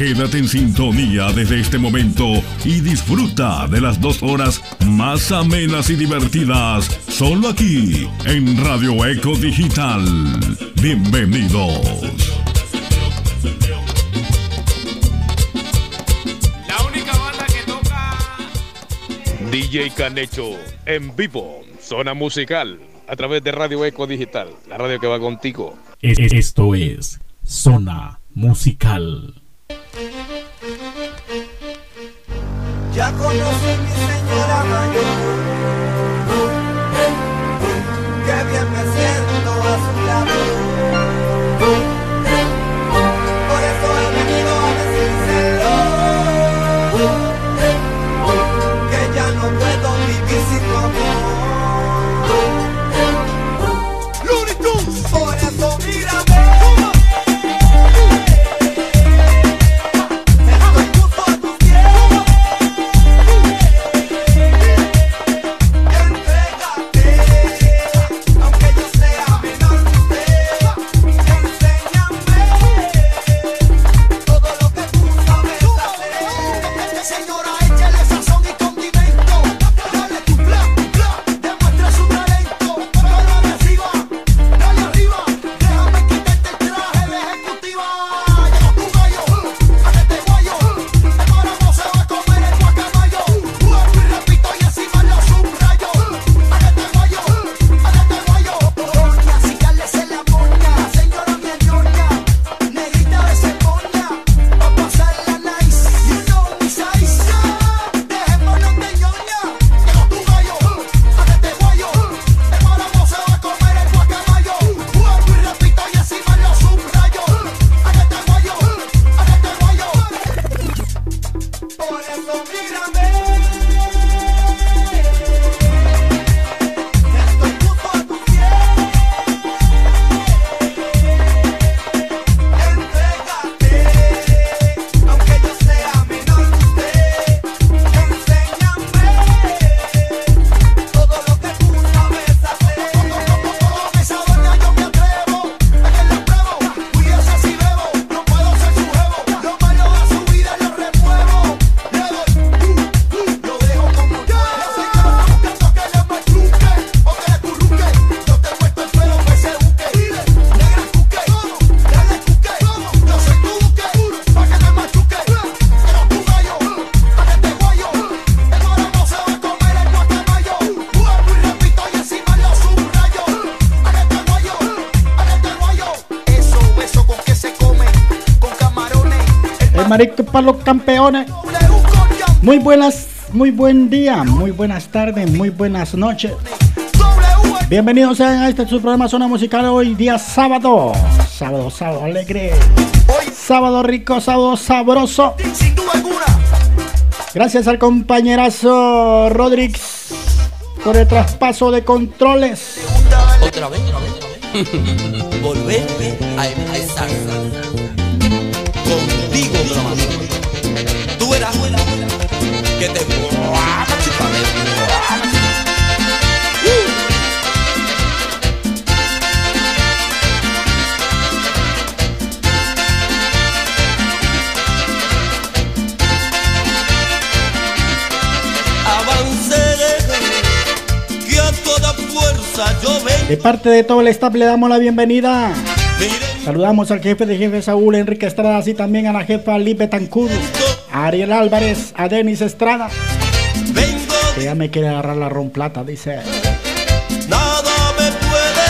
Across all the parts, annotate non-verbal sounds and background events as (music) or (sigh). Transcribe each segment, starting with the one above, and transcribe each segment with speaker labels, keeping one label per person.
Speaker 1: Quédate en sintonía desde este momento y disfruta de las dos horas más amenas y divertidas, solo aquí en Radio Eco Digital. Bienvenidos.
Speaker 2: La única banda que toca. DJ Canecho en vivo, zona musical, a través de Radio Eco Digital, la radio que va contigo.
Speaker 3: Es- Esto es Zona Musical.
Speaker 4: Ya conocí mi señora mayor.
Speaker 5: Marico para los campeones. Muy buenas, muy buen día, muy buenas tardes, muy buenas noches. Bienvenidos sean a este su programa Zona Musical hoy día sábado. Sábado, sábado alegre. Sábado rico, sábado sabroso. Gracias al compañerazo Rodríguez por el traspaso de controles.
Speaker 6: Otra vez, (laughs) volver a empezar. Que te.
Speaker 5: De parte de todo el staff le damos la bienvenida. Saludamos al jefe de jefe Saúl Enrique Estrada, así también a la jefa Lipe Tancur, Ariel Álvarez, a Denis Estrada,
Speaker 6: vengo,
Speaker 5: que ya me quiere agarrar la ron plata, dice.
Speaker 6: nada me puede.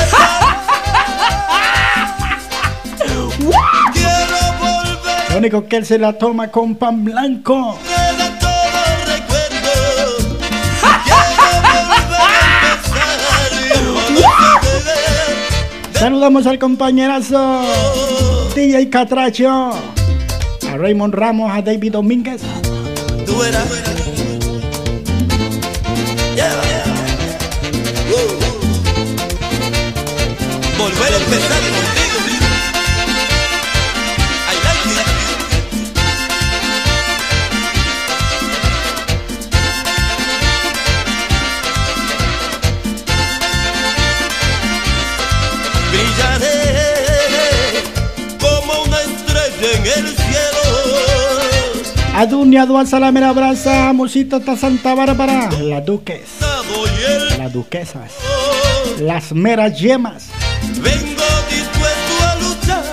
Speaker 6: (laughs) Quiero volver.
Speaker 5: Lo único que él se la toma con pan blanco. (laughs) Saludamos al compañerazo DJ Catracho, a Raymond Ramos, a David Domínguez. Adunia, Dual, Salamera, Brasa, Musita, hasta Santa Bárbara. Las duques, las duquesas, las meras yemas.
Speaker 7: Vengo dispuesto a luchar.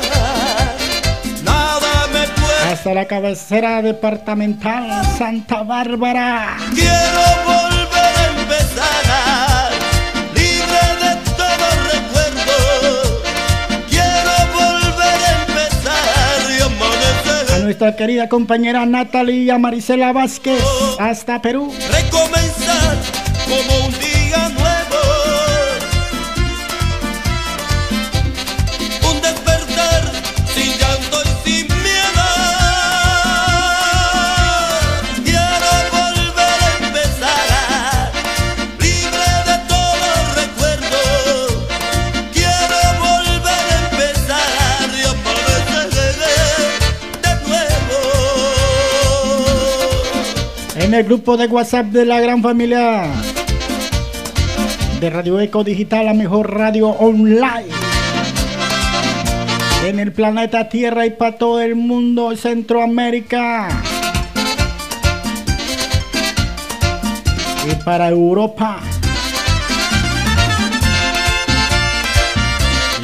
Speaker 7: Nada me puede.
Speaker 5: Hasta la cabecera departamental, Santa Bárbara.
Speaker 7: Quiero volver
Speaker 5: nuestra querida compañera Natalia Marisela Vázquez, hasta Perú. En el grupo de WhatsApp de la gran familia de Radio Eco Digital, la mejor radio online. En el planeta Tierra y para todo el mundo, Centroamérica. Y para Europa.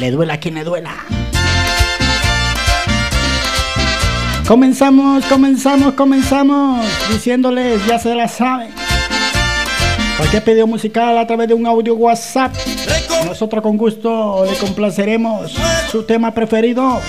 Speaker 5: Le duela a quien le duela. Comenzamos, comenzamos, comenzamos diciéndoles, ya se la saben. Cualquier pedido musical a través de un audio WhatsApp, nosotros con gusto le complaceremos su tema preferido.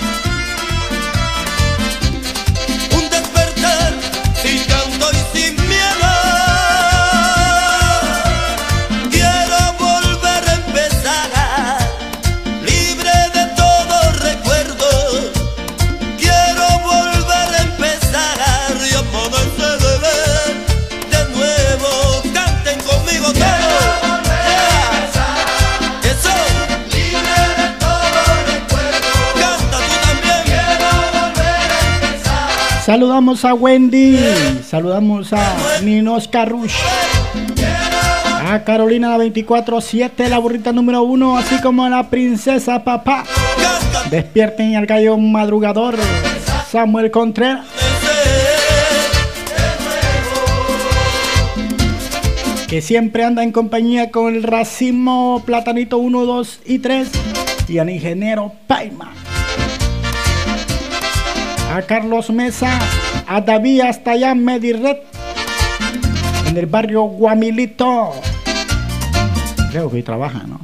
Speaker 5: Saludamos a Wendy, saludamos a Ninos Carrush, a Carolina la 24-7, la burrita número 1, así como a la princesa papá. Despierten al gallo madrugador, Samuel Contreras. que siempre anda en compañía con el racimo Platanito 1, 2 y 3 y al ingeniero Paima. A Carlos Mesa, a David en Mediret, en el barrio Guamilito. Creo que trabaja, ¿no?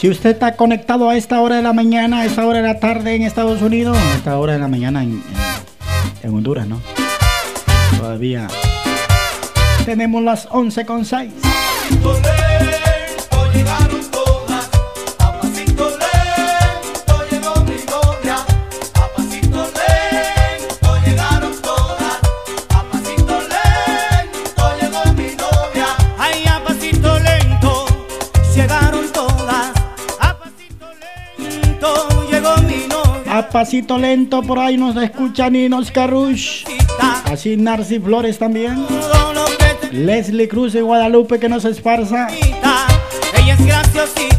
Speaker 5: Si usted está conectado a esta hora de la mañana, a esta hora de la tarde en Estados Unidos, a esta hora de la mañana en, Honduras, ¿no? Todavía tenemos las 11 con 6.
Speaker 7: Pasito lento
Speaker 5: por ahí nos escucha Ninos Carrush. Así Narci Flores también. Leslie Cruz de Guadalupe que nos esparza.
Speaker 8: Ella es graciosita.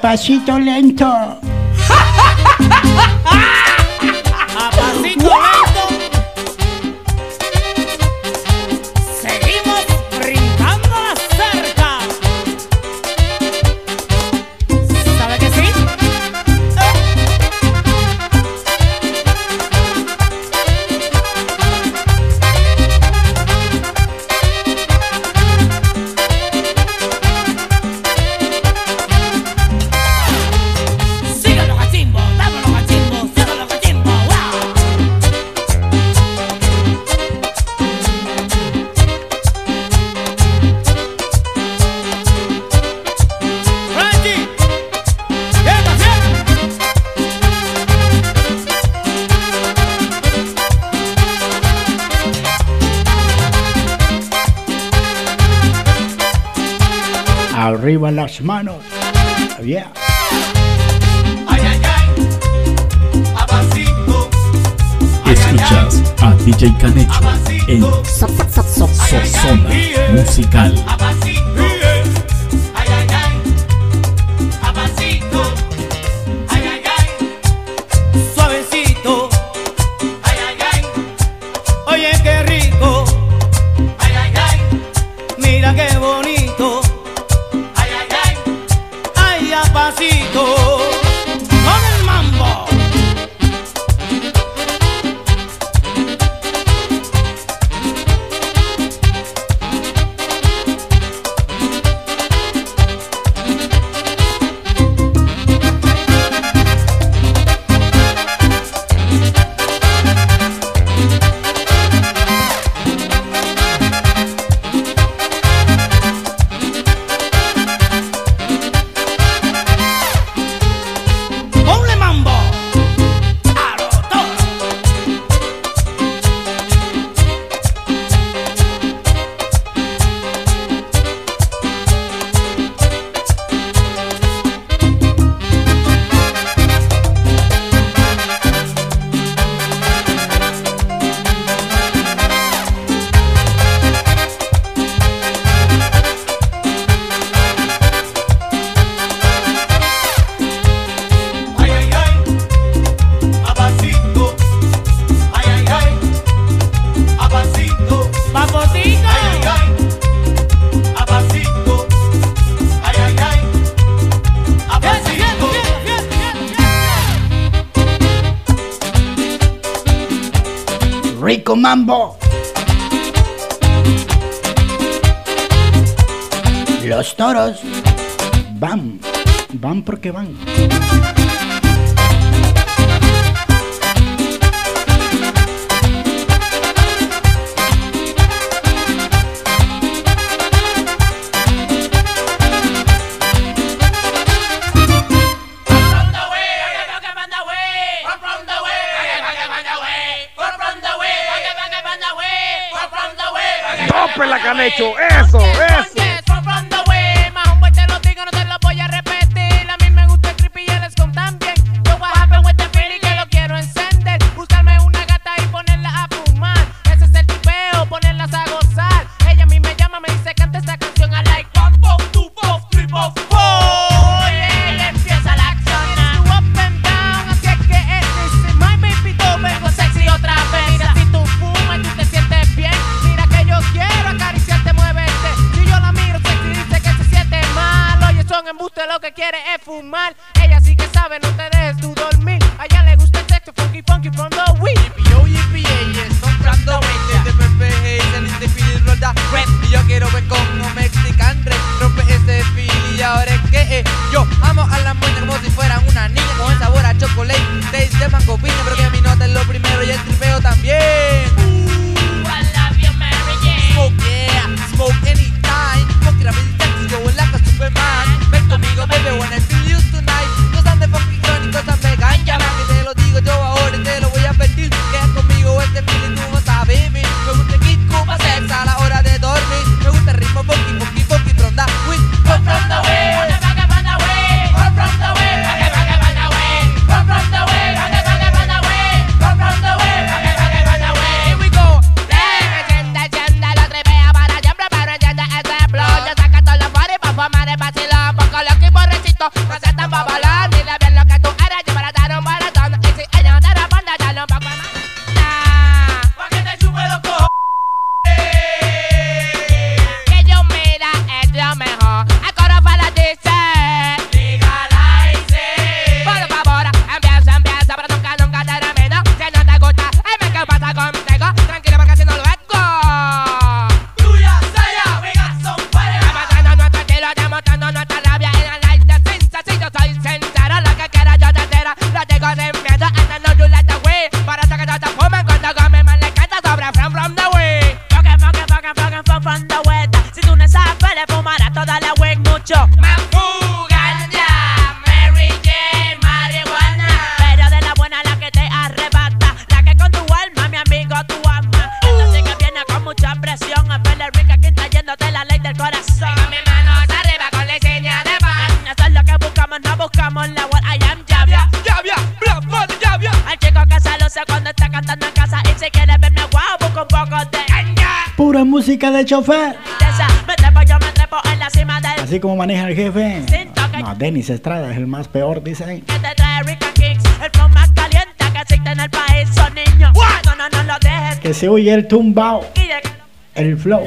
Speaker 7: pasito lento.
Speaker 9: las manos. Había.
Speaker 4: Ay, ay, ay,
Speaker 8: Escuchas a DJ Canecho Musical.
Speaker 5: mambo.
Speaker 9: Los toros van, van porque van.
Speaker 10: Así
Speaker 11: como
Speaker 12: maneja el jefe. No, Denis Estrada es el más peor, dice.
Speaker 5: Que
Speaker 12: se oye el tumbao. El flow.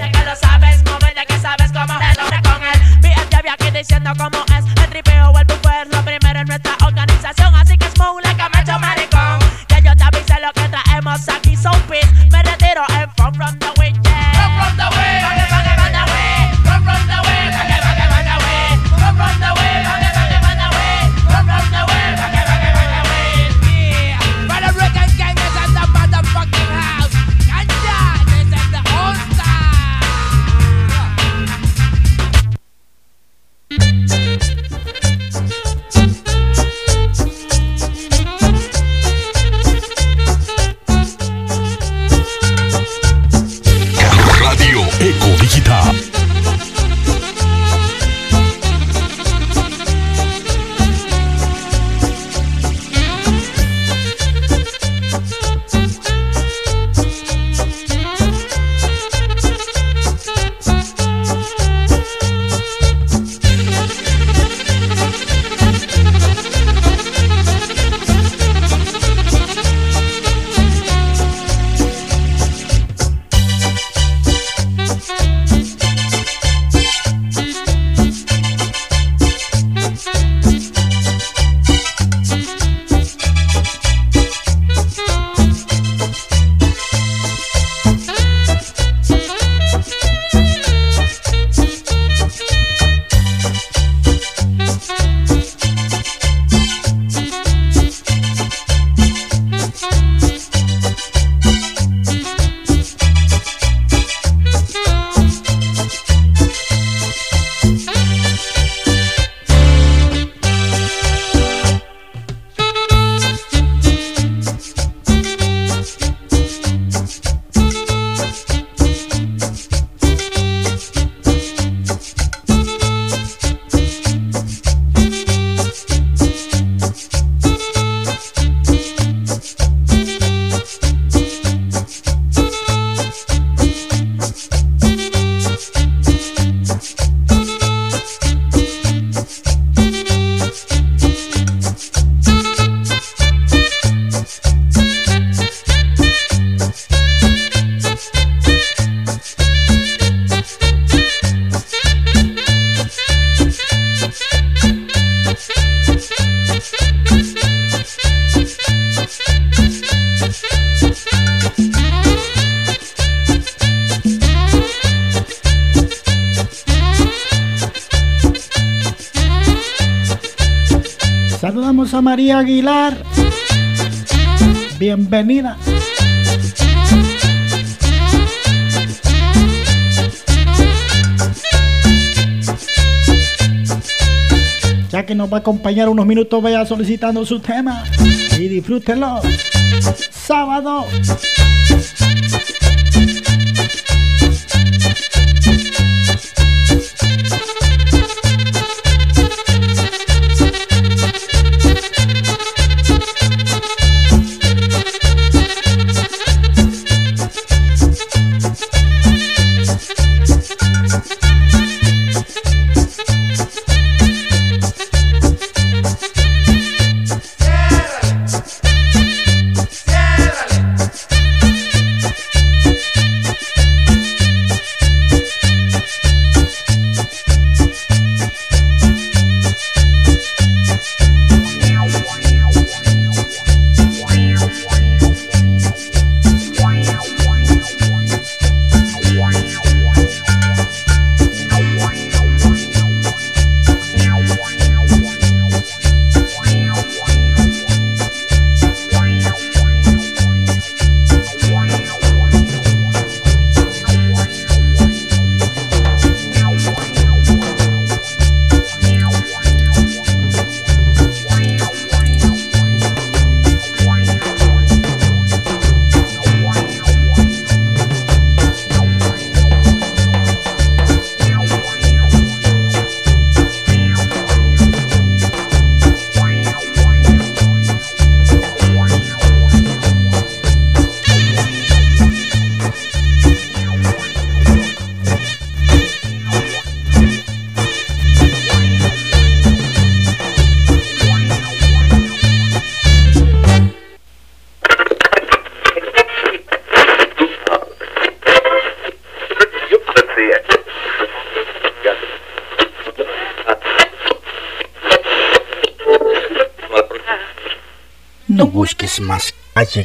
Speaker 12: Saludamos a María Aguilar. Bienvenida. Ya que nos va a acompañar unos minutos, vaya solicitando su tema y disfrútenlo. Sábado.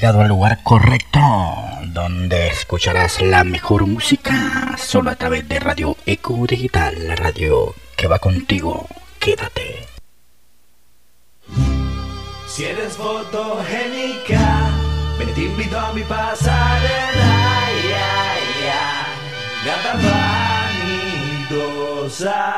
Speaker 5: llegado al lugar correcto, donde escucharás la mejor música solo a través de Radio Eco Digital, la radio que va contigo. Quédate.
Speaker 7: Si eres fotogénica, me te invito a mi pasarela, ya, ya, nada vanidosa.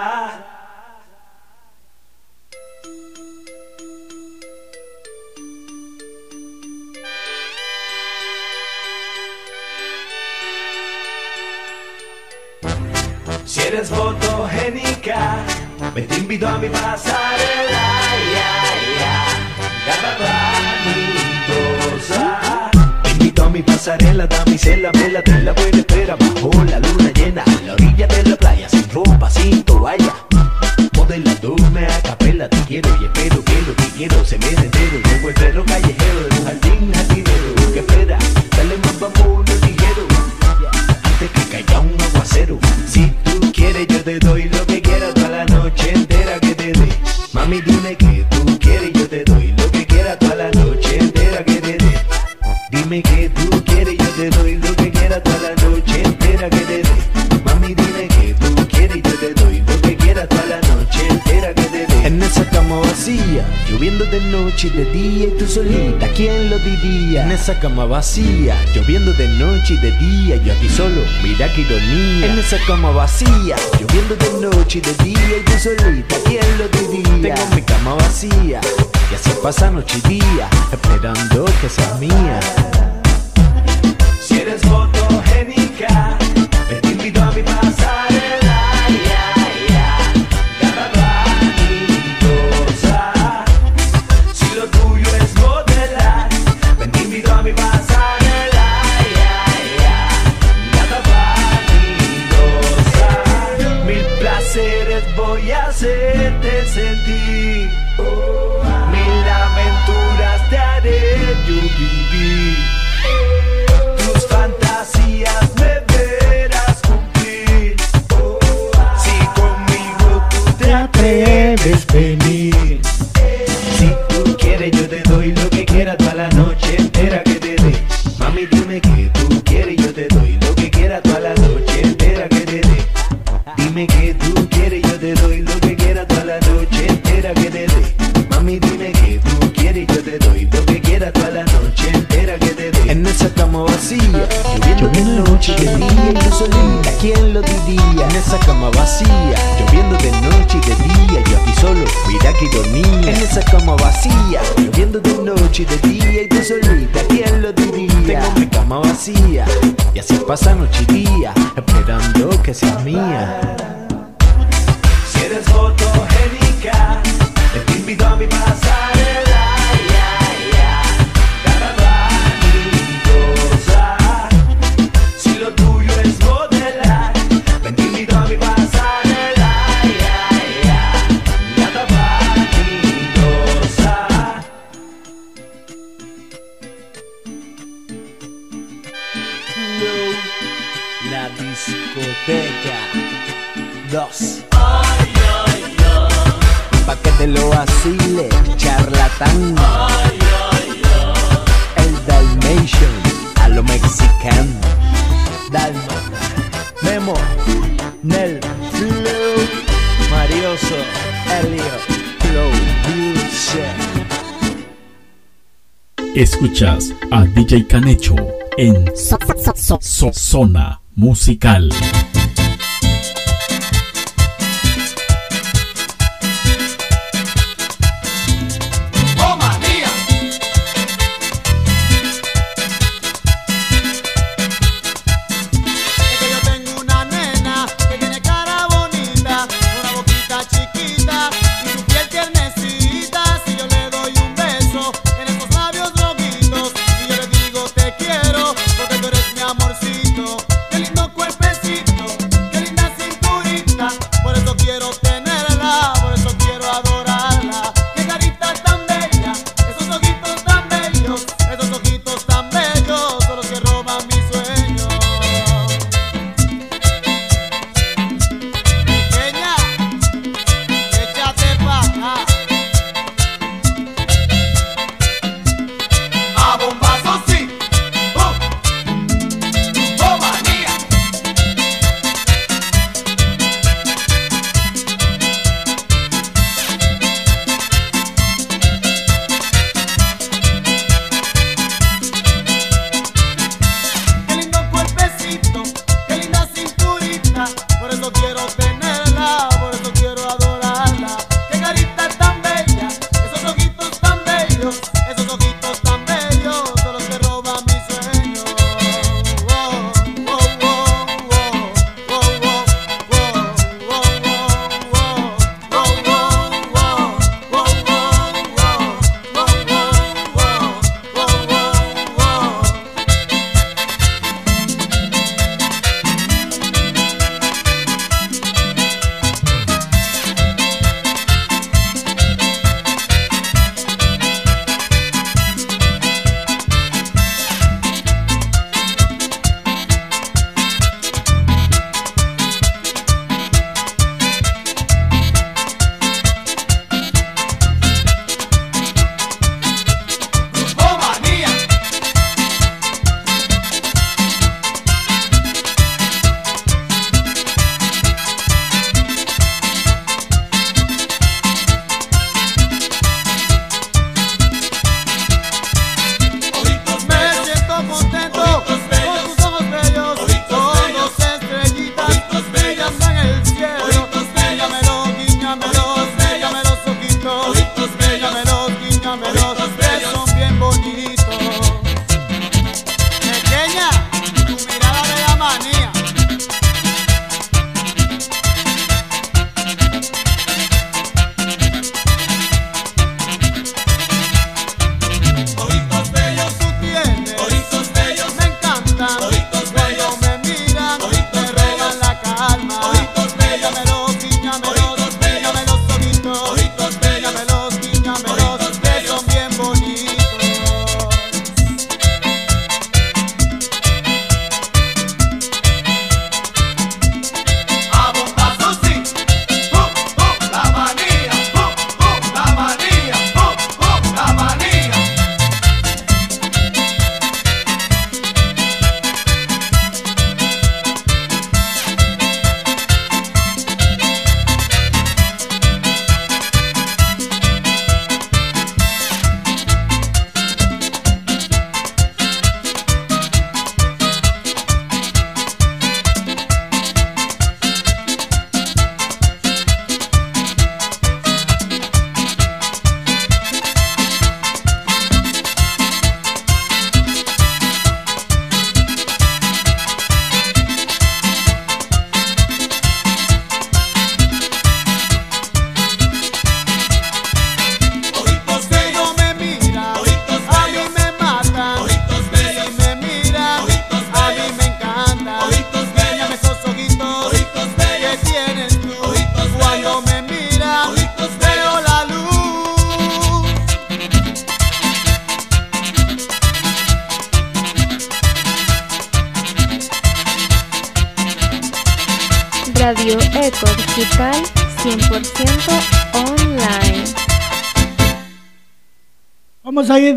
Speaker 7: y la pela, te la buena. vacía, lloviendo de noche y de día, yo aquí solo, mira qué ironía. En esa cama vacía, lloviendo de noche y de día, yo solita, ¿quién lo diría? Tengo mi cama vacía, y así pasa noche y día, esperando que seas mía.
Speaker 13: en Zona Musical.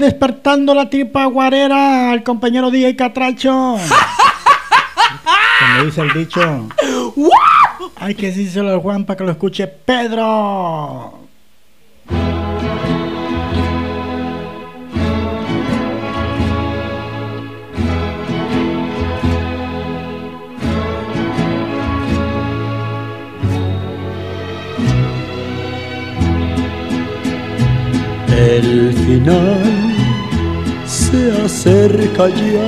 Speaker 5: Despertando la tripa guarera al compañero DJ Catracho. Como dice el dicho. (laughs) Hay que decírselo al Juan para que lo escuche Pedro.
Speaker 14: Ya,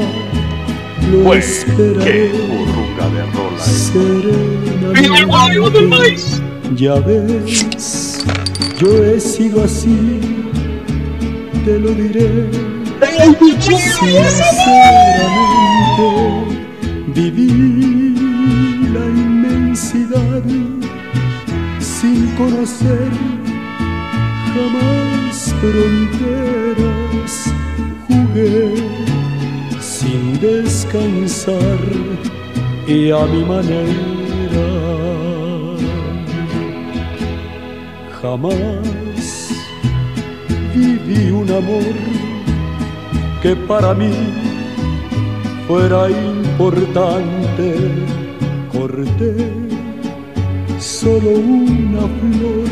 Speaker 14: lo
Speaker 15: Pues,
Speaker 14: esperaré
Speaker 15: qué burrunga de rola.
Speaker 14: serenamente. Ya ves, yo he sido así, te lo diré. Sinceramente, viví la inmensidad sin conocer jamás fronteras jugué sin descansar y a mi manera. Jamás viví un amor que para mí fuera importante. Corté solo una flor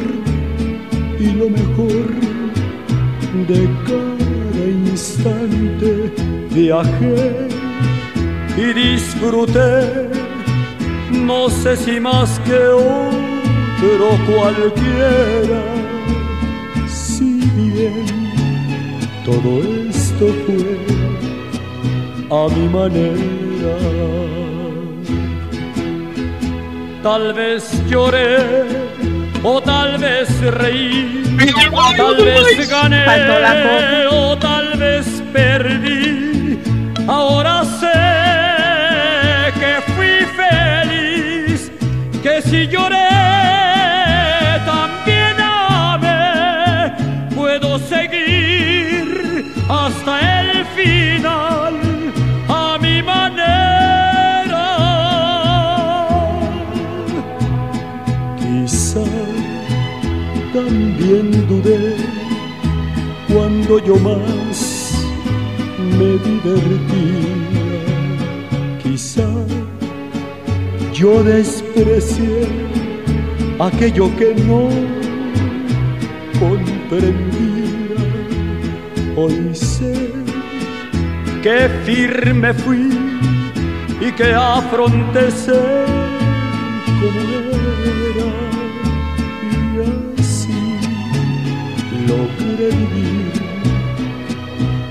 Speaker 14: y lo mejor de cada instante viajé y disfruté, no sé si más que otro cualquiera, si bien todo esto fue a mi manera. Tal vez lloré o tal vez reí, tal vez gané o tal vez perdí. Ahora sé que fui feliz, que si lloré también amé, puedo seguir hasta el final a mi manera. Quizá también dudé cuando yo más me divertía. Quizá yo desprecié aquello que no comprendía. Hoy sé que firme fui y que afronté ser como era y así logré vivir,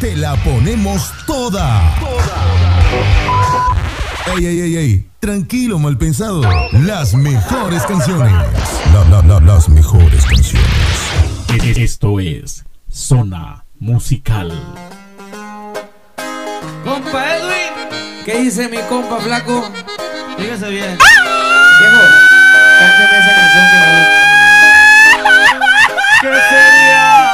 Speaker 16: Te la ponemos toda. Ey, ey, ey, ey. Tranquilo, mal pensado. Las mejores canciones. La, la, la, las mejores canciones.
Speaker 13: Esto es Zona Musical.
Speaker 17: Compa Edwin, ¿qué dice mi compa flaco?
Speaker 18: Fíjese bien.
Speaker 17: Viejo, cánteme esa canción que me gusta.
Speaker 18: ¿Qué sería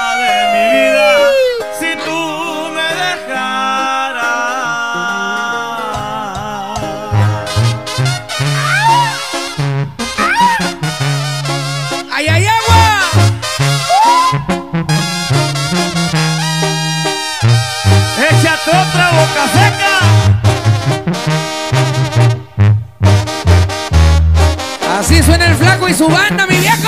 Speaker 17: Así suena el flaco y su banda, mi viejo.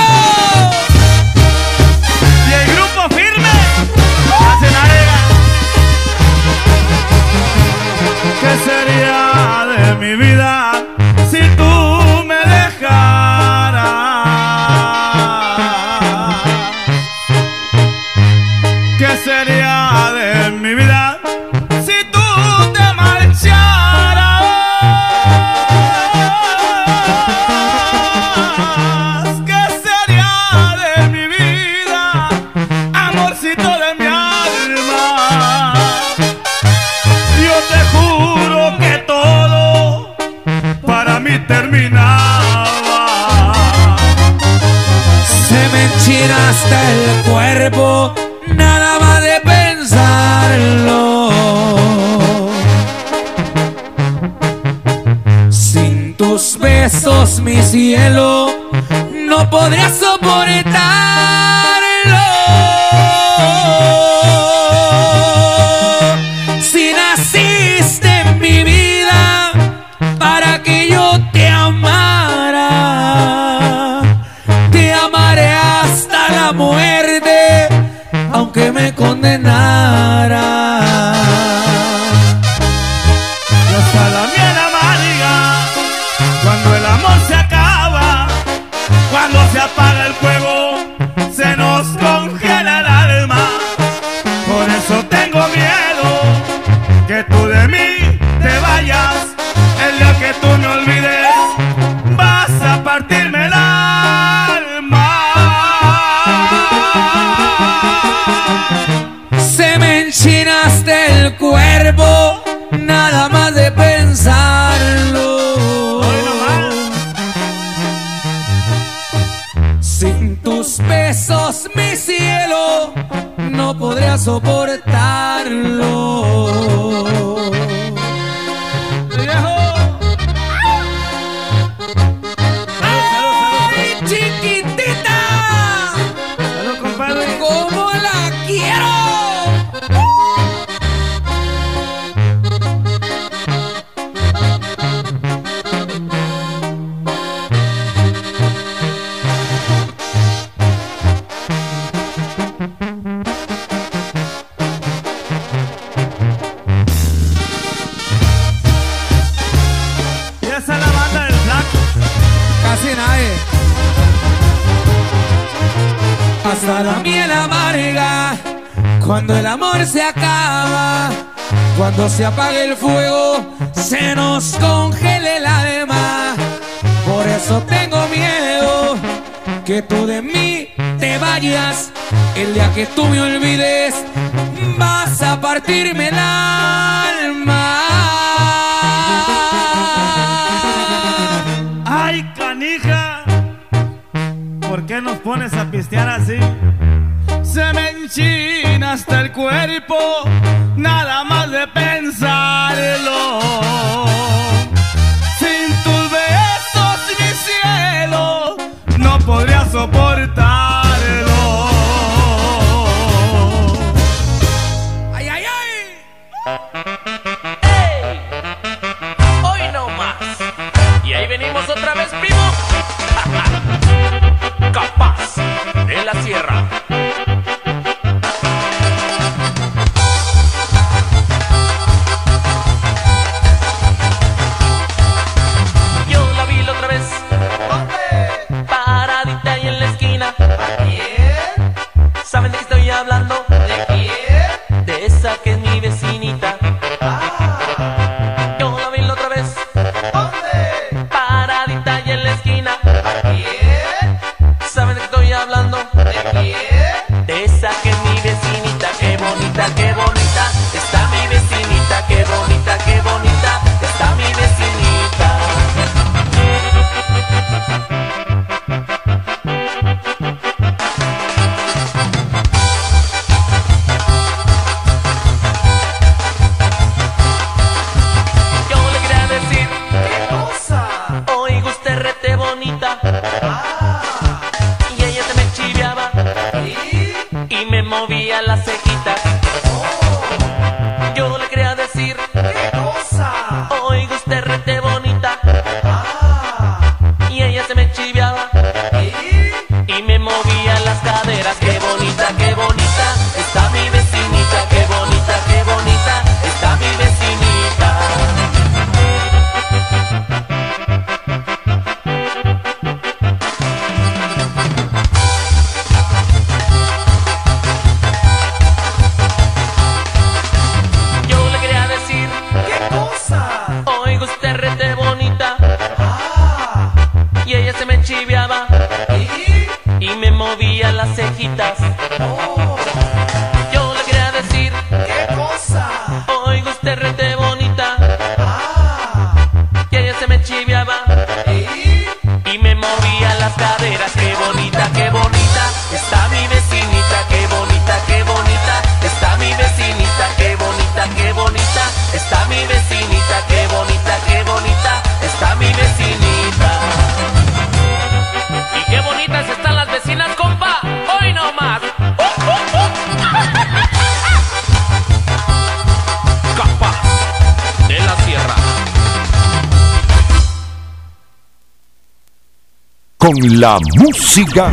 Speaker 19: Con la música.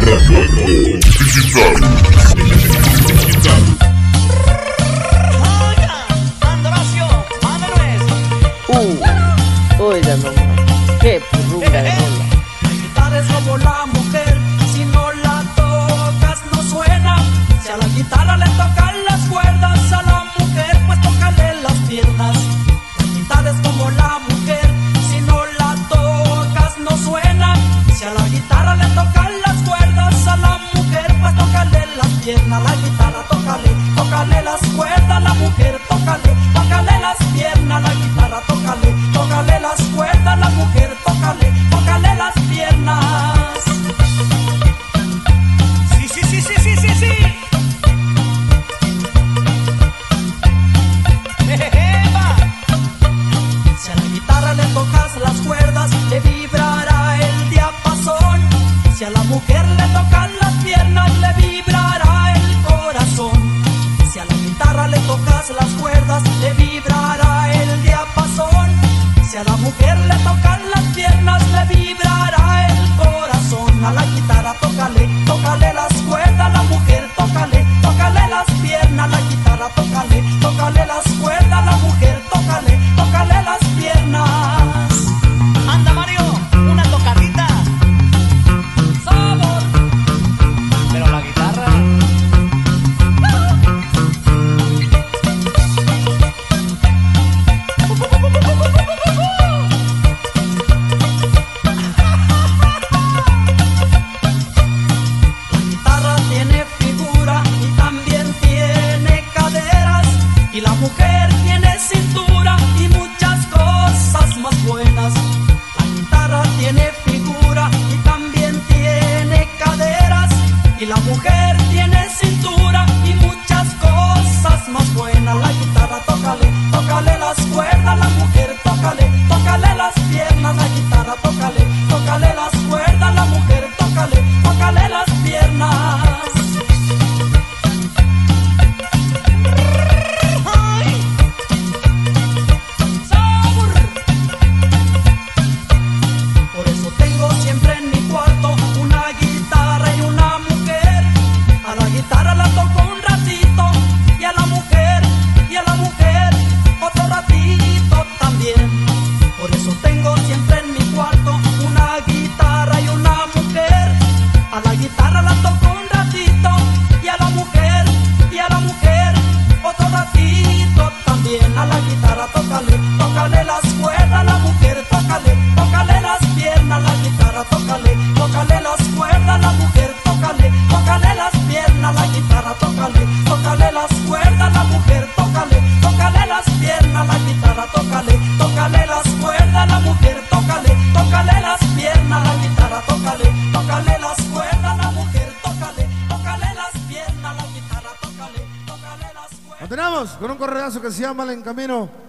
Speaker 20: Correazo que se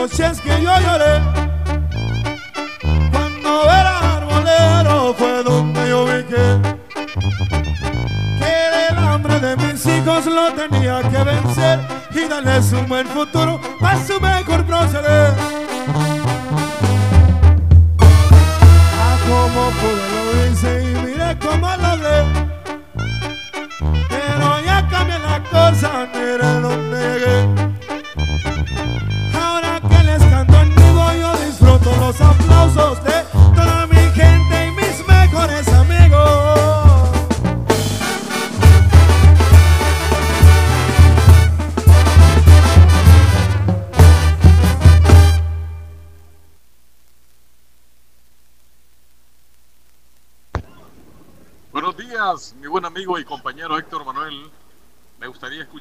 Speaker 20: noches que yo lloré, cuando era arbolero fue donde yo vi que, que el hambre de mis hijos lo tenía que vencer y darles un buen futuro para su mejor proceder.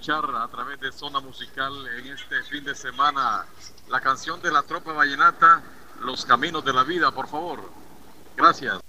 Speaker 15: a través de Zona Musical en este fin de semana la canción de la tropa vallenata, Los Caminos de la Vida, por favor. Gracias.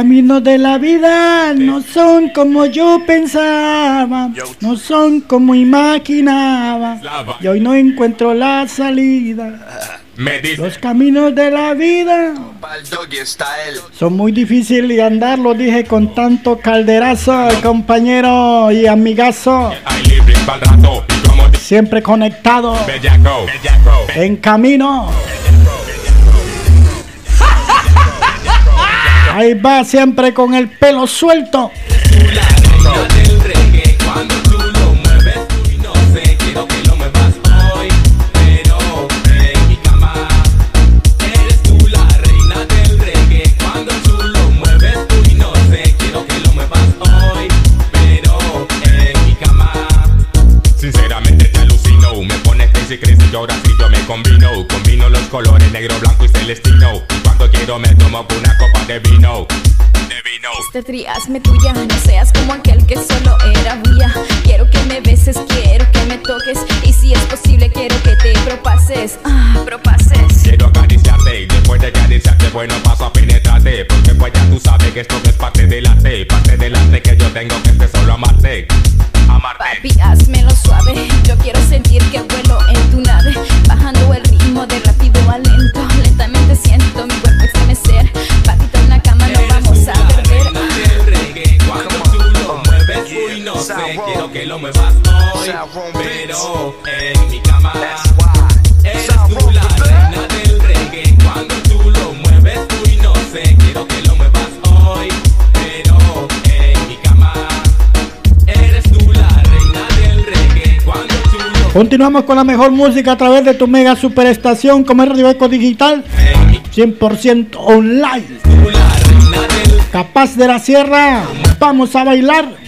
Speaker 18: Caminos de la vida no son como yo pensaba, no son como imaginaba. Y
Speaker 5: hoy no encuentro la salida.
Speaker 21: Dice
Speaker 5: Los caminos de la vida son muy difíciles de andar, lo dije con tanto calderazo, compañero y amigazo. Siempre conectado, en camino. Ahí va siempre con el pelo suelto.
Speaker 21: del reggae cuando tú lo mueves tú y no sé quiero que lo muevas hoy pero en mi cama eres tú la reina del reggae cuando tú lo mueves tú y no sé quiero que lo muevas hoy pero en mi cama sinceramente te alucino me pones crazy crazy y ahora sí yo me combino combino los colores negro blanco y celestino cuando quiero me tomo una
Speaker 22: Este triazme tuya, no seas como aquel que solo era mía. Quiero que me beses, quiero que me toques. Y si es posible, quiero que te propases. Ah, propases.
Speaker 21: Quiero acariciarte y después de acariciarte, bueno, paso a penetrarte. Porque pues ya tú sabes que esto es parte del arte, parte del arte que yo tengo que es solo amarte. Amarte.
Speaker 22: Papi, házmelo suave. Yo quiero sentir que vuelo
Speaker 21: sé, quiero que lo muevas hoy. Pero en mi cama eres tú la reina del reggae cuando tú lo mueves, uy, no sé, quiero que lo muevas hoy. Pero en mi cama eres tú la reina del reggae cuando tú lo
Speaker 5: Continuamos con la mejor música a través de tu mega superestación como es Radio Eco Digital 100% online. Capaz de la Sierra, vamos a bailar.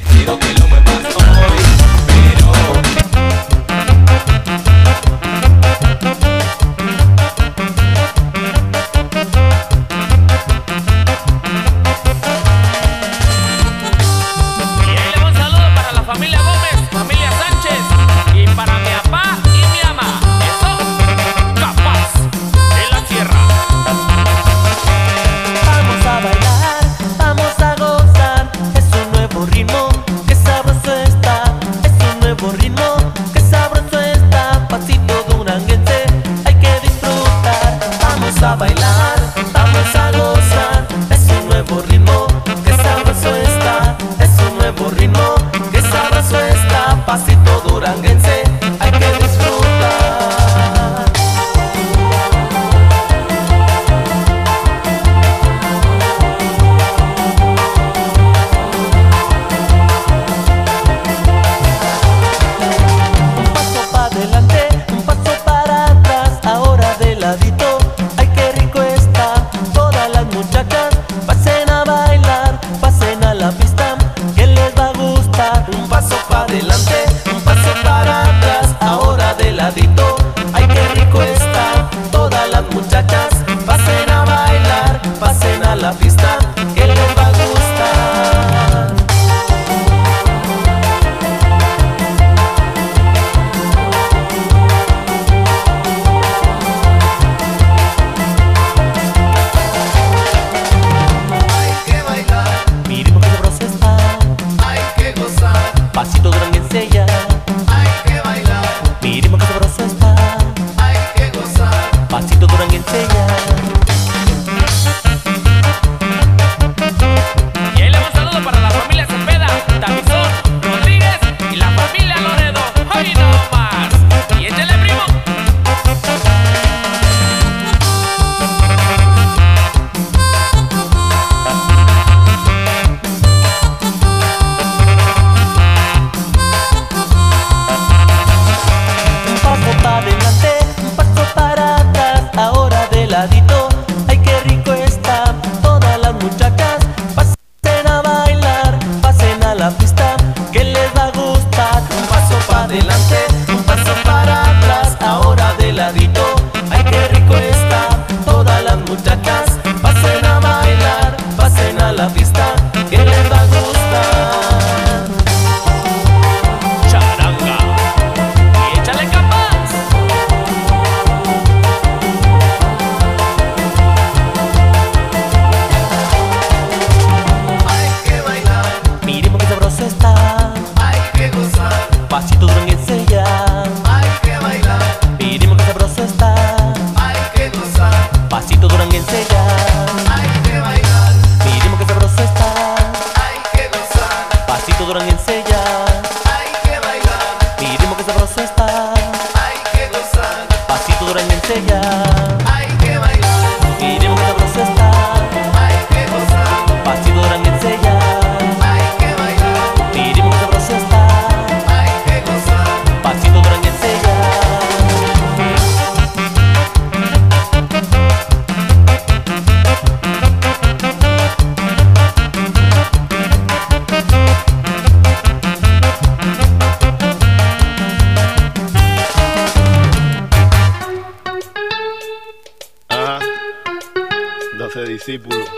Speaker 12: de
Speaker 23: discípulos,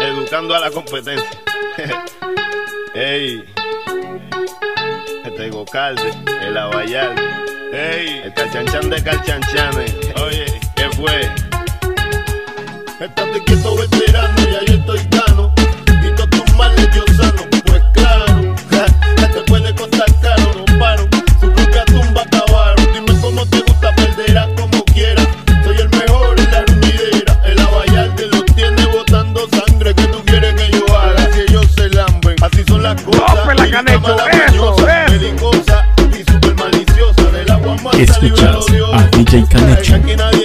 Speaker 23: educando a la competencia. (laughs) Ey, este Gocalde, el Abayal, ey, este el Calchanchan de Calchanchanes. Oye, ¿qué fue? Estate quieto, veterano.
Speaker 13: Escuchas a DJ
Speaker 24: Connection.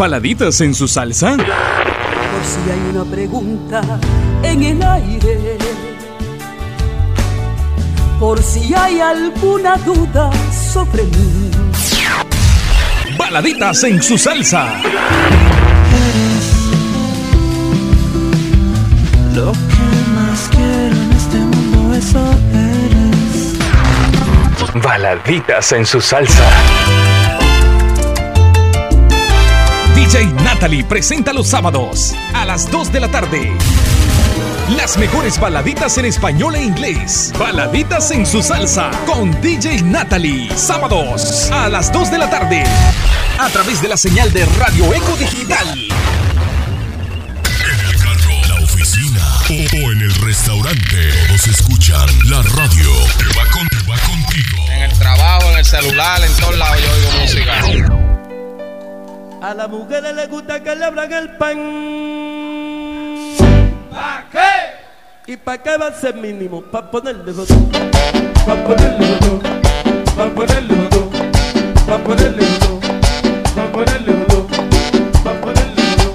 Speaker 25: Baladitas en su salsa.
Speaker 4: Por si hay una pregunta en el aire. Por si hay alguna duda sobre mí.
Speaker 25: Baladitas en su salsa.
Speaker 4: Lo que más quiero en este mundo eso eres.
Speaker 25: Baladitas en su salsa. DJ Natalie presenta los sábados a las 2 de la tarde. Las mejores baladitas en español e inglés. Baladitas en su salsa con DJ Natalie. Sábados a las 2 de la tarde. A través de la señal de Radio Eco Digital.
Speaker 16: La oficina o, o en el restaurante. Todos escuchan la radio que va, con, que va contigo.
Speaker 26: En el trabajo, en el celular, en todos lados yo oigo música.
Speaker 18: A las mujeres les gusta que le abran el pan. ¿Para qué? ¿Y para qué va a ser mínimo? Para ponerle dos. Para ponerle dos. Para ponerle dos. Para ponerle dos. Para ponerle dos. Para ponerle dos.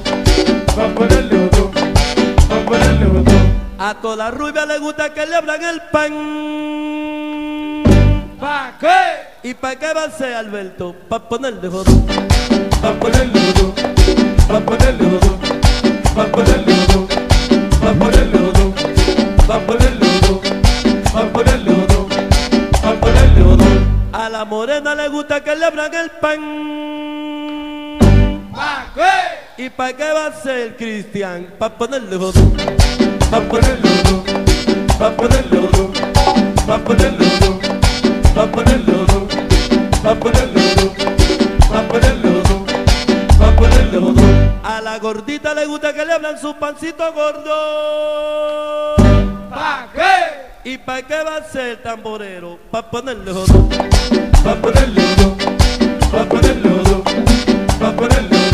Speaker 18: Para ponerle dos. Para ponerle dos. A toda rubia le gusta que le abran el pan. ¿Para qué? ¿Y para qué va a ser Alberto? Para ponerle dos. A la morena le gusta que le abran el pan. ¿Y para qué va a ser Cristian? Para ponerle jodón, para ponerle jodón, para ponerle jodón, para ponerle jodón, para ponerle jodón, para ponerle jodón, para ponerle a la gordita le gusta que le hablan su pancito gordo. ¿Para qué? ¿Y para qué va a ser tamborero? Para ponerle dos. Para ponerle dos. Para ponerle ponerle.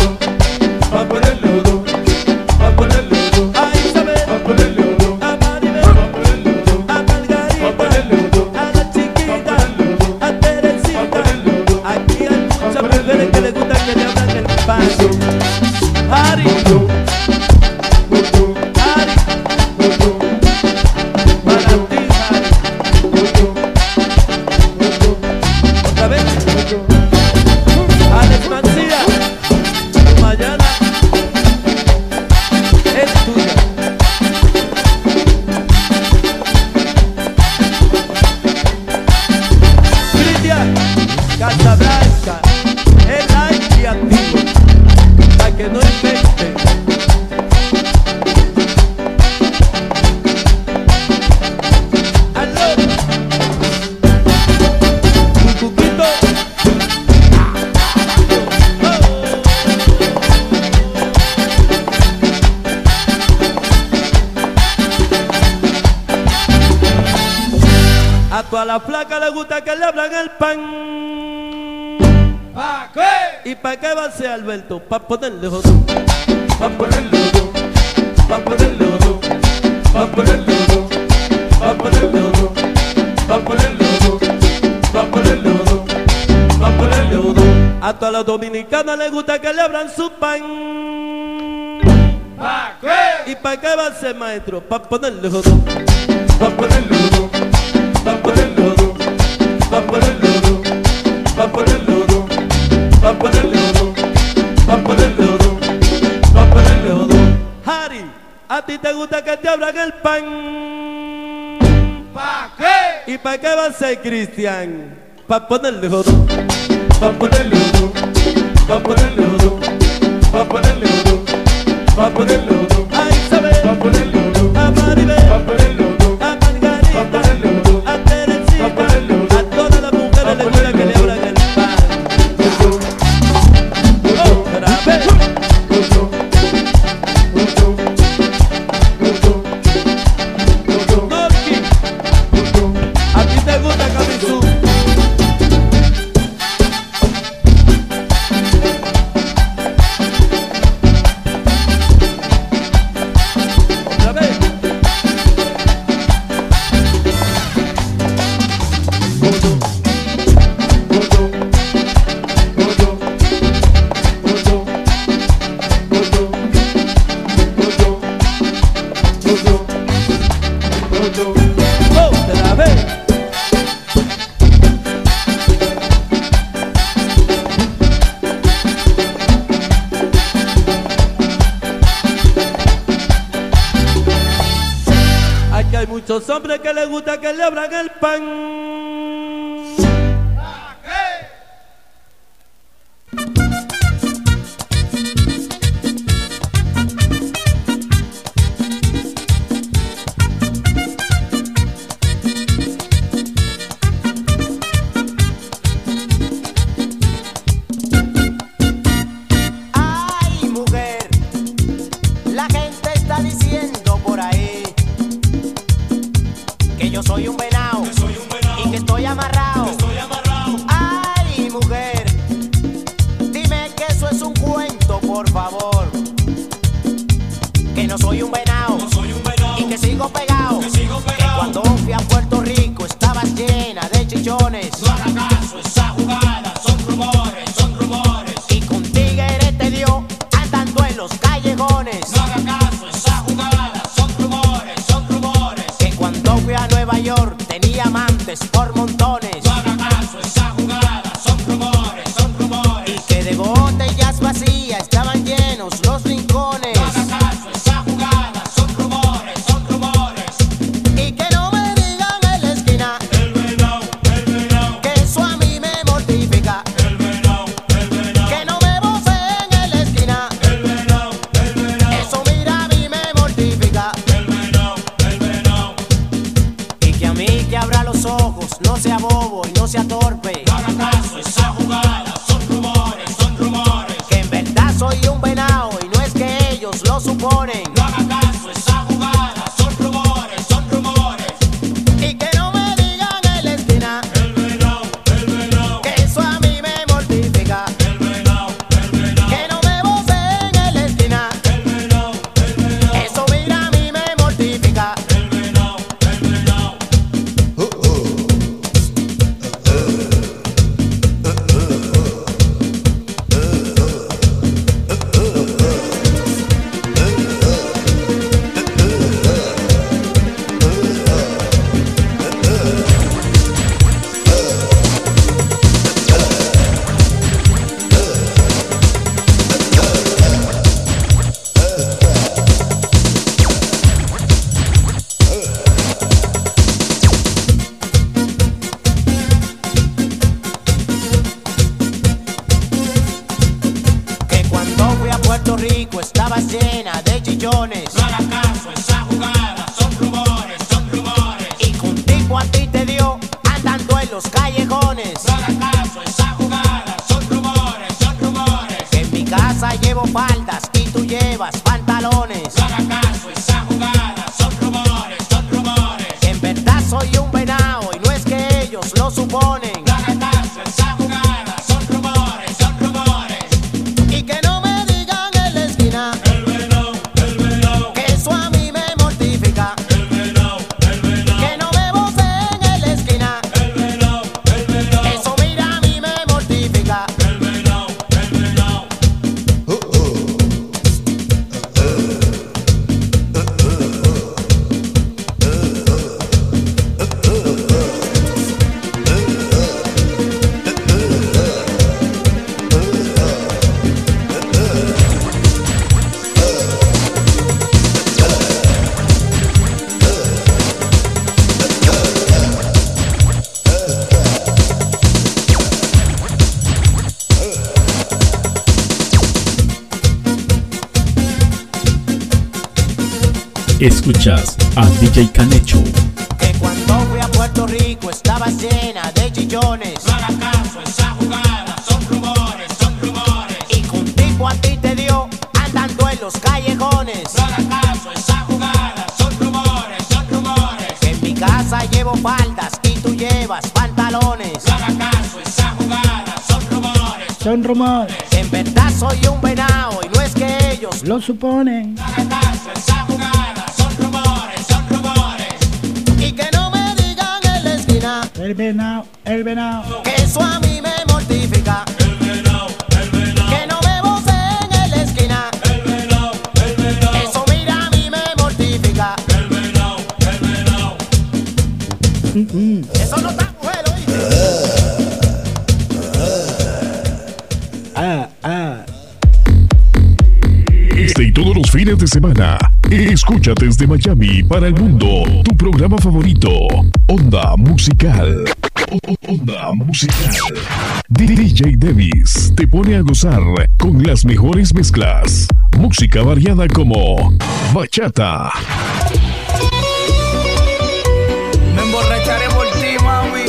Speaker 18: la
Speaker 27: flaca le gusta que le abran el pan. Qué? ¿Y pa' qué va a ser Alberto? Pa' ponerle jodón. Pa' ponerle jodón. Pa' ponerle jodón. Pa' ponerle jodón. Pa' ponerle jodón. Pa' ponerle jodón. Pa' ponerle jodón. Pa' ponerle jodón. A todas las dominicanas les gusta que le abran su pan. Qué? ¿Y pa' qué va a ser maestro? Pa' ponerle jodón. Pa' ponerle jodón va por el lodo, va por el lodo, va por el lodo, va por el lodo, va por el lodo, va por el lodo. Harry, a ti te gusta que te abran el pan. ¿Pa qué? ¿Y para qué va a ser Cristian? Pa' ponerle lodo, pa' ponerle lodo, pa' ponerle lodo, pa' ponerle lodo, pa' ponerle lodo. hombre que le gusta que le abran
Speaker 3: Escuchas a DJ Canecho.
Speaker 27: Que cuando fui a Puerto Rico estaba llena de chillones. No hagas caso, esa jugada son rumores, son rumores. Y tipo a ti te dio andando en los callejones. No hagas caso, esa jugada son rumores, son rumores. Que en mi casa llevo faldas y tú llevas pantalones. No hagas caso, esa jugada son rumores.
Speaker 5: Son rumores.
Speaker 27: En verdad soy un venado y no es que ellos
Speaker 5: Lo suponen.
Speaker 27: no
Speaker 5: El venado, el venado.
Speaker 27: que eso a mí me mortifica. El venado, el venado. Que no me en la esquina. El venado, el venado. Eso mira a mí me mortifica. El venado, el venado. Eso no está mujer,
Speaker 5: Ah, ah.
Speaker 1: Este y todos los fines de semana. Escucha desde Miami para el mundo tu programa favorito, Onda Musical. Onda Musical. DJ Davis te pone a gozar con las mejores mezclas. Música variada como bachata,
Speaker 28: Me emborracharé por ti, mami.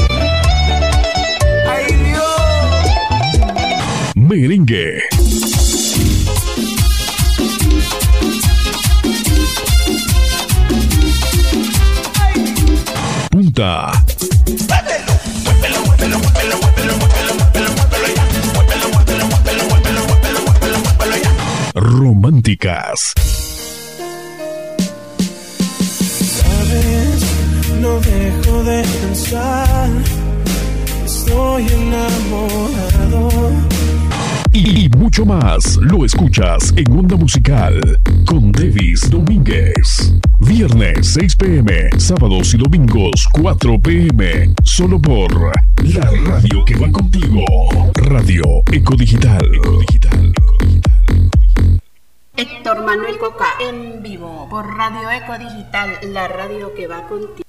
Speaker 28: Ay, Dios.
Speaker 1: merengue, punta, románticas,
Speaker 29: Sabes, no dejo de pensar. Estoy enamorado.
Speaker 1: y mucho más lo escuchas en Onda Musical con Davis Domínguez. Viernes 6 pm, sábados y domingos 4 pm, solo por la radio que va contigo. Radio Eco Digital.
Speaker 4: Héctor Manuel Coca en vivo por Radio Eco Digital, la radio que va contigo.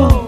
Speaker 4: Oh.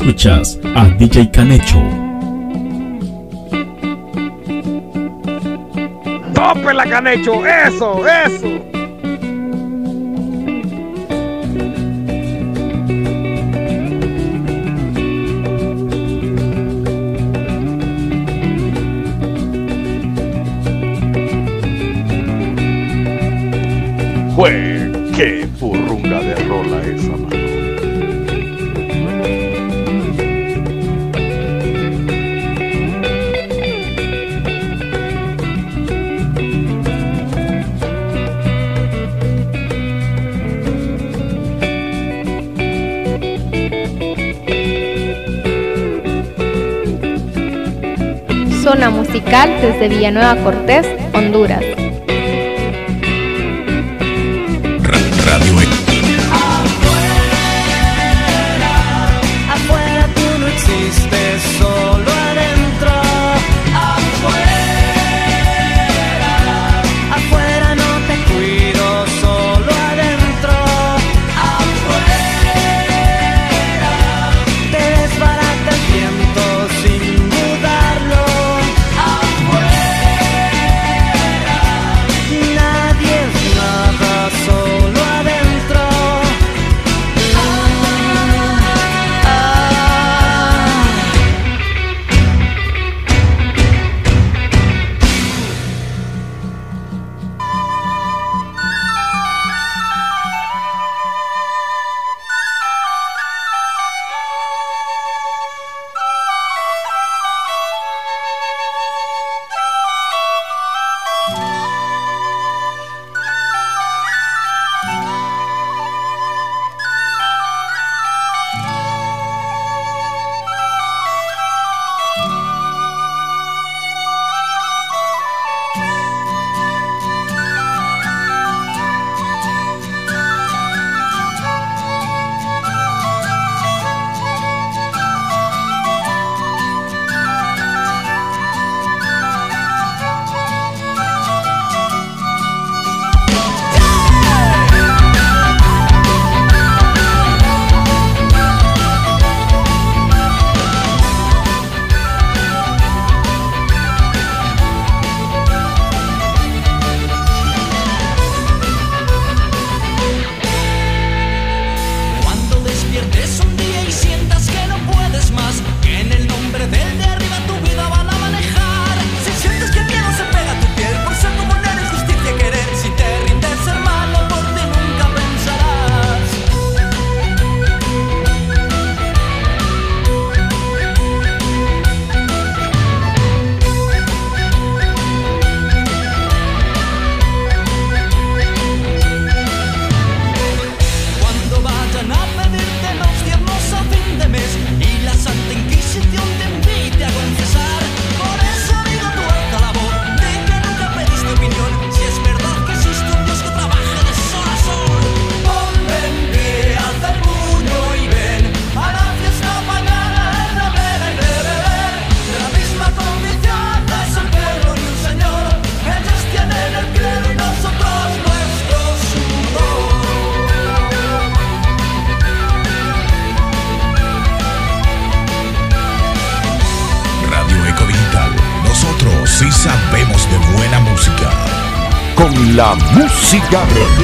Speaker 13: escuchas a DJ Canecho.
Speaker 30: ¡Tope la Canecho! ¡Eso, eso!
Speaker 31: musical desde Villanueva Cortés, Honduras.
Speaker 4: Música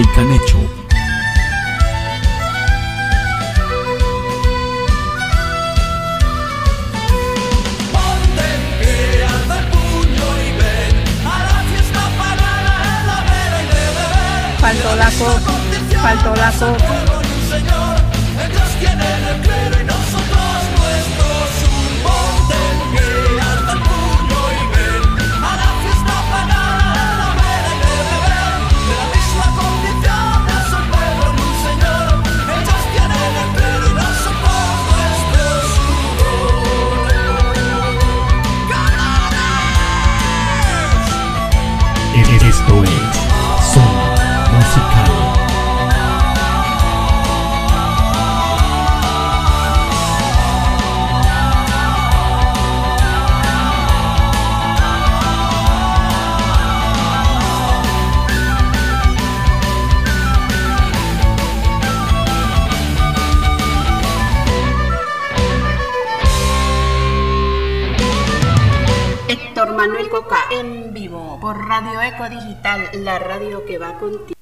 Speaker 32: a
Speaker 33: radio que va contigo.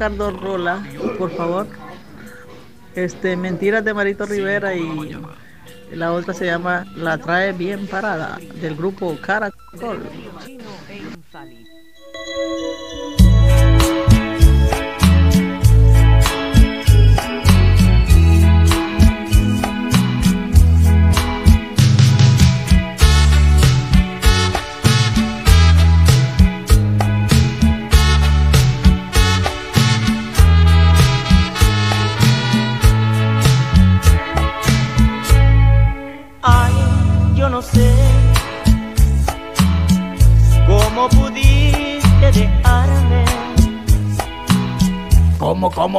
Speaker 31: Ricardo Rola, por favor. Este, Mentiras de Marito Rivera y la otra se llama La trae bien parada del grupo Caracol.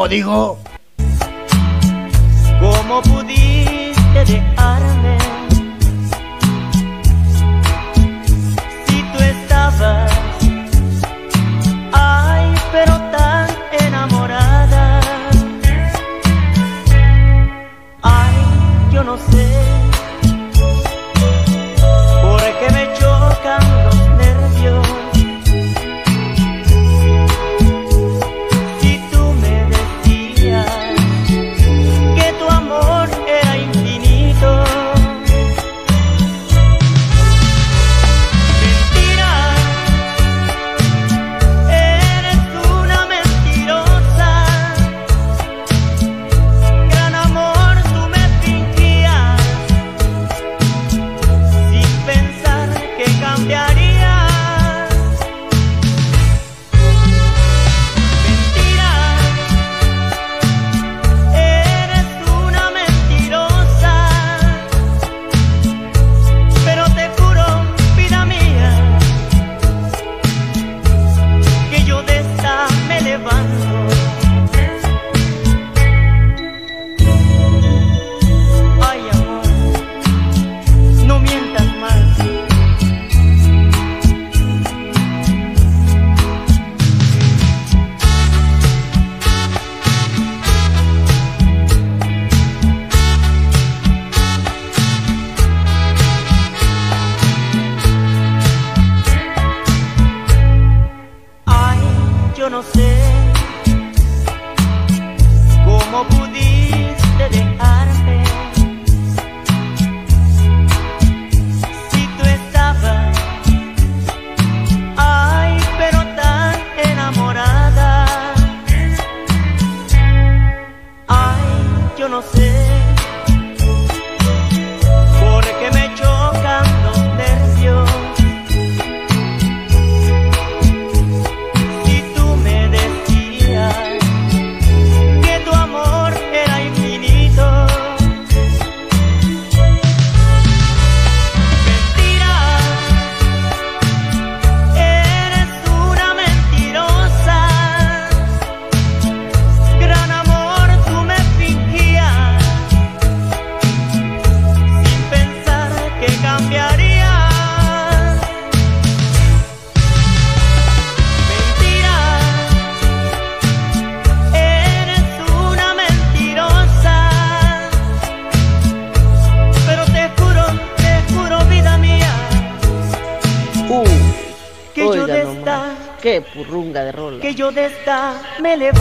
Speaker 34: como digo,
Speaker 35: me levanto.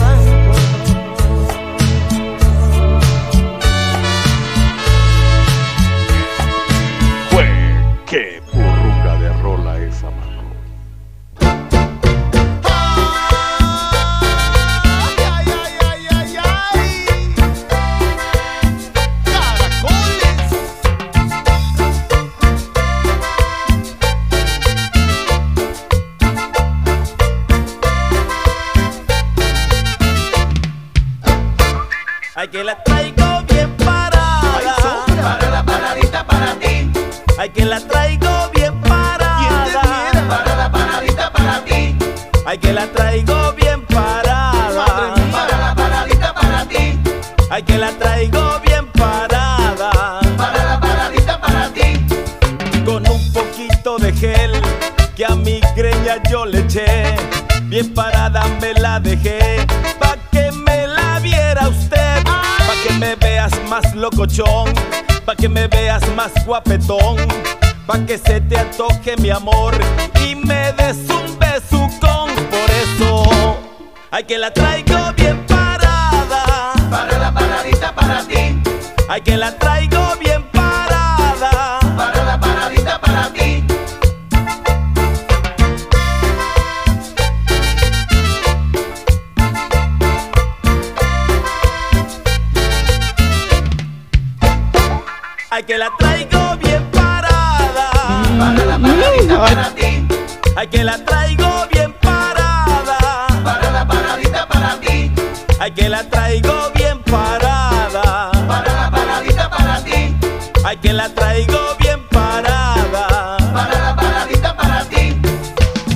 Speaker 35: Ay, que
Speaker 36: la traigo bien parada. Para la paradita para ti. Ay, que la traigo bien parada. Para la paradita para ti. Ay, que la traigo bien parada. Para la paradita para ti.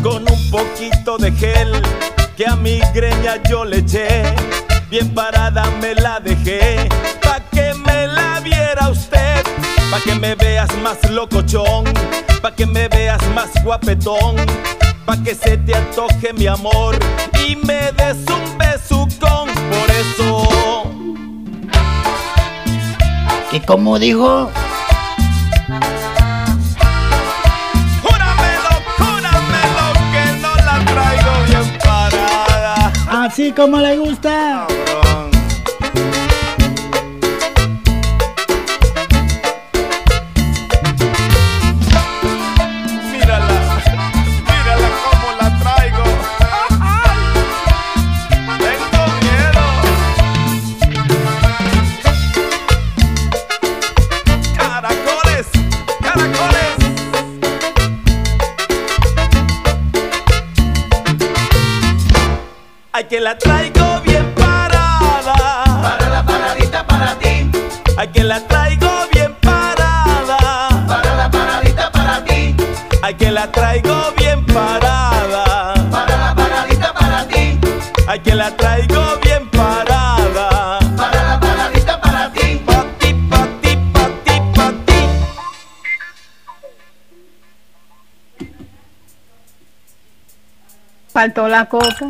Speaker 36: Con un poquito de gel que a mi greña yo le eché. Bien parada me la dejé. Pa' que me la viera usted. Pa' que me veas más locochón. Pa' que me más guapetón. Pa' que se te antoje mi amor. Y me des un besucón. Por eso.
Speaker 35: ¿Y
Speaker 5: como dijo?
Speaker 35: Júramelo, júramelo que no la traigo bien parada.
Speaker 5: Así como le gusta.
Speaker 35: La traigo bien parada. Para la paradita para ti. Ay, que la traigo bien parada. Para la paradita para ti. Ay, que la traigo bien parada. Para la paradita para ti. Ay, que la traigo bien parada. Para la paradita para ti. Pa' ti, pa' ti, pa' ti, pa' ti.
Speaker 31: Faltó la coca.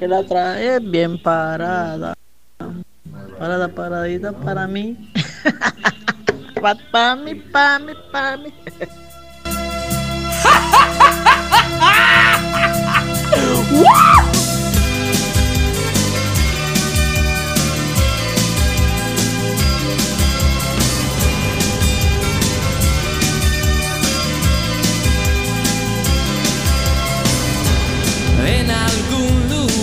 Speaker 31: Que la traer bien parada. Para la paradita para mí. (laughs) Pa, pa' mí, pa' mí, pa' mí. (laughs)
Speaker 17: en algún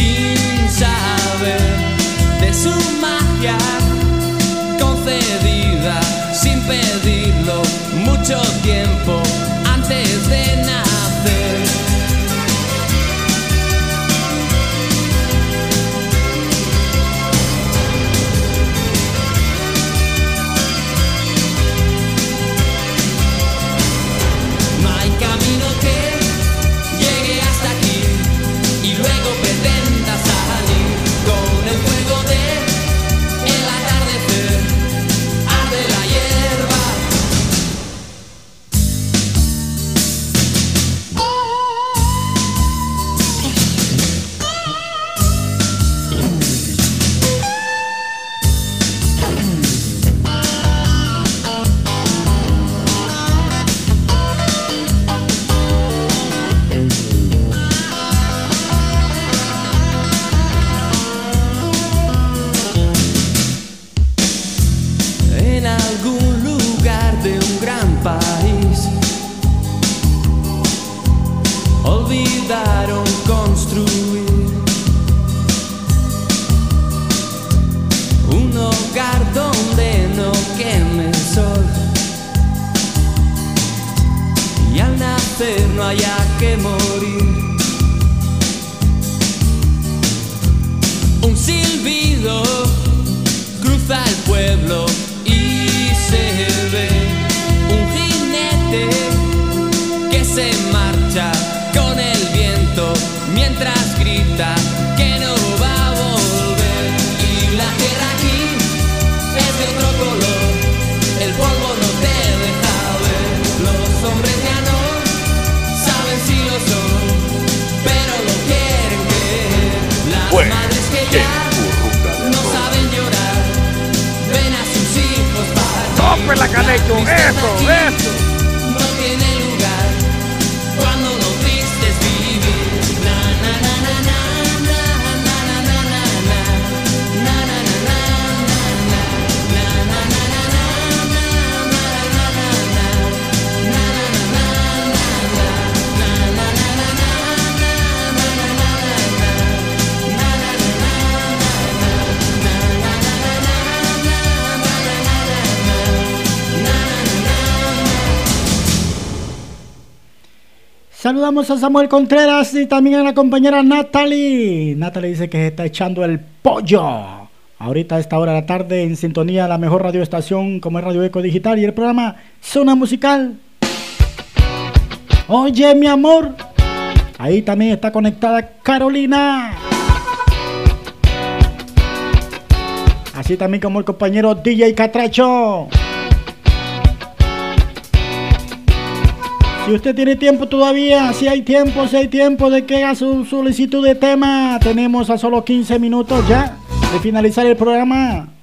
Speaker 17: sin saber de su magia concedida
Speaker 4: saludamos a Samuel Contreras y también a la compañera Natalie. Natalie dice que se está echando el pollo. Ahorita a esta hora de la tarde en sintonía la mejor radioestación como es Radio Eco Digital y el programa Zona Musical. Oye mi amor, ahí también está conectada Carolina. Así también como el compañero DJ Catracho. Si usted tiene tiempo todavía, si hay tiempo, si hay tiempo de que haga su solicitud de tema, tenemos a solo 15 minutos ya de finalizar el programa.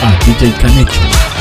Speaker 4: Escuchas a DJ Canecho.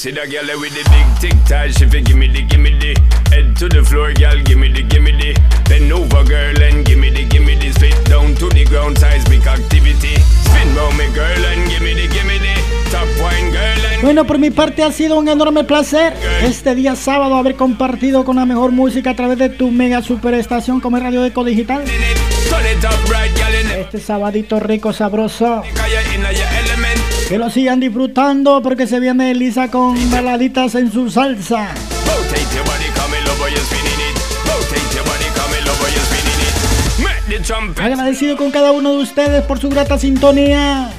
Speaker 37: See that girl
Speaker 35: with the big tic tac, she fi gimme the, gimme the. Head to the floor, girl, gimme the, gimme the. Bend over, girl, and gimme the, gimme the. Spit down to the ground, seismic activity. Spin round me, girl, and gimme the, gimme the. Top wine, girl, and
Speaker 5: Bueno, por mi parte ha sido un enorme placer este día sábado haber compartido con la mejor música a través de tu mega superestación como es Radio Eco Digital. Este sabadito rico, sabroso. Que lo sigan disfrutando porque se viene Elisa con baladitas en su salsa. Agradecido con cada uno de ustedes por su grata sintonía.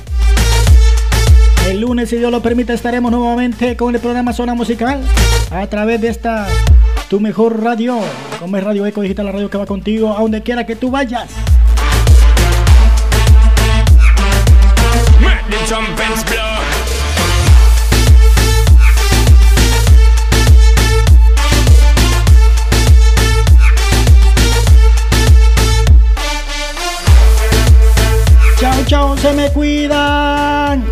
Speaker 5: El lunes, si Dios lo permite, estaremos nuevamente con el programa Zona Musical a través de esta tu mejor radio, como es Radio Eco Digital, la radio que va contigo a donde quiera que tú vayas.
Speaker 35: Trumpets blow
Speaker 5: Chao, chao, se me cuidan.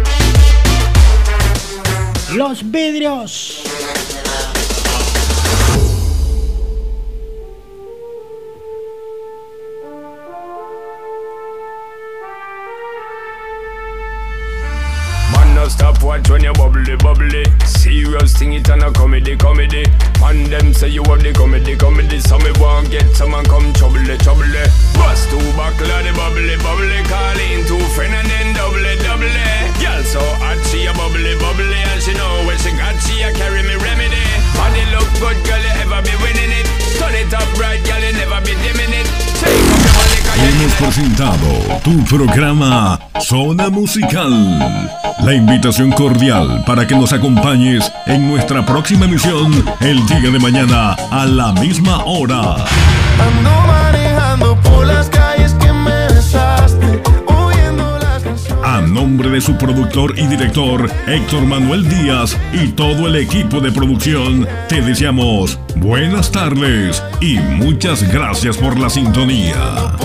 Speaker 5: Los vidrios.
Speaker 35: Watch when you bubbly, bubbly. Serious thing, it and a comedy, comedy. Man, them say you have the comedy, comedy. So me want get some someone come trouble, trouble. Bust two buckle of the bubbly, bubbly. Call in two friend and then double, double. Girl so hot, she a bubbly, bubbly. And she know when she got, she a carry me remedy. Body look good, girl, you ever be winning it. Turn it up right, girl, you never be dimming in
Speaker 1: presentado tu programa Zona Musical. La invitación cordial para que nos acompañes en nuestra próxima emisión el día de mañana a la misma hora.
Speaker 38: Ando manejando por las
Speaker 1: A nombre de su productor y director Héctor Manuel Díaz y todo el equipo de producción, te deseamos buenas tardes y muchas gracias por la sintonía.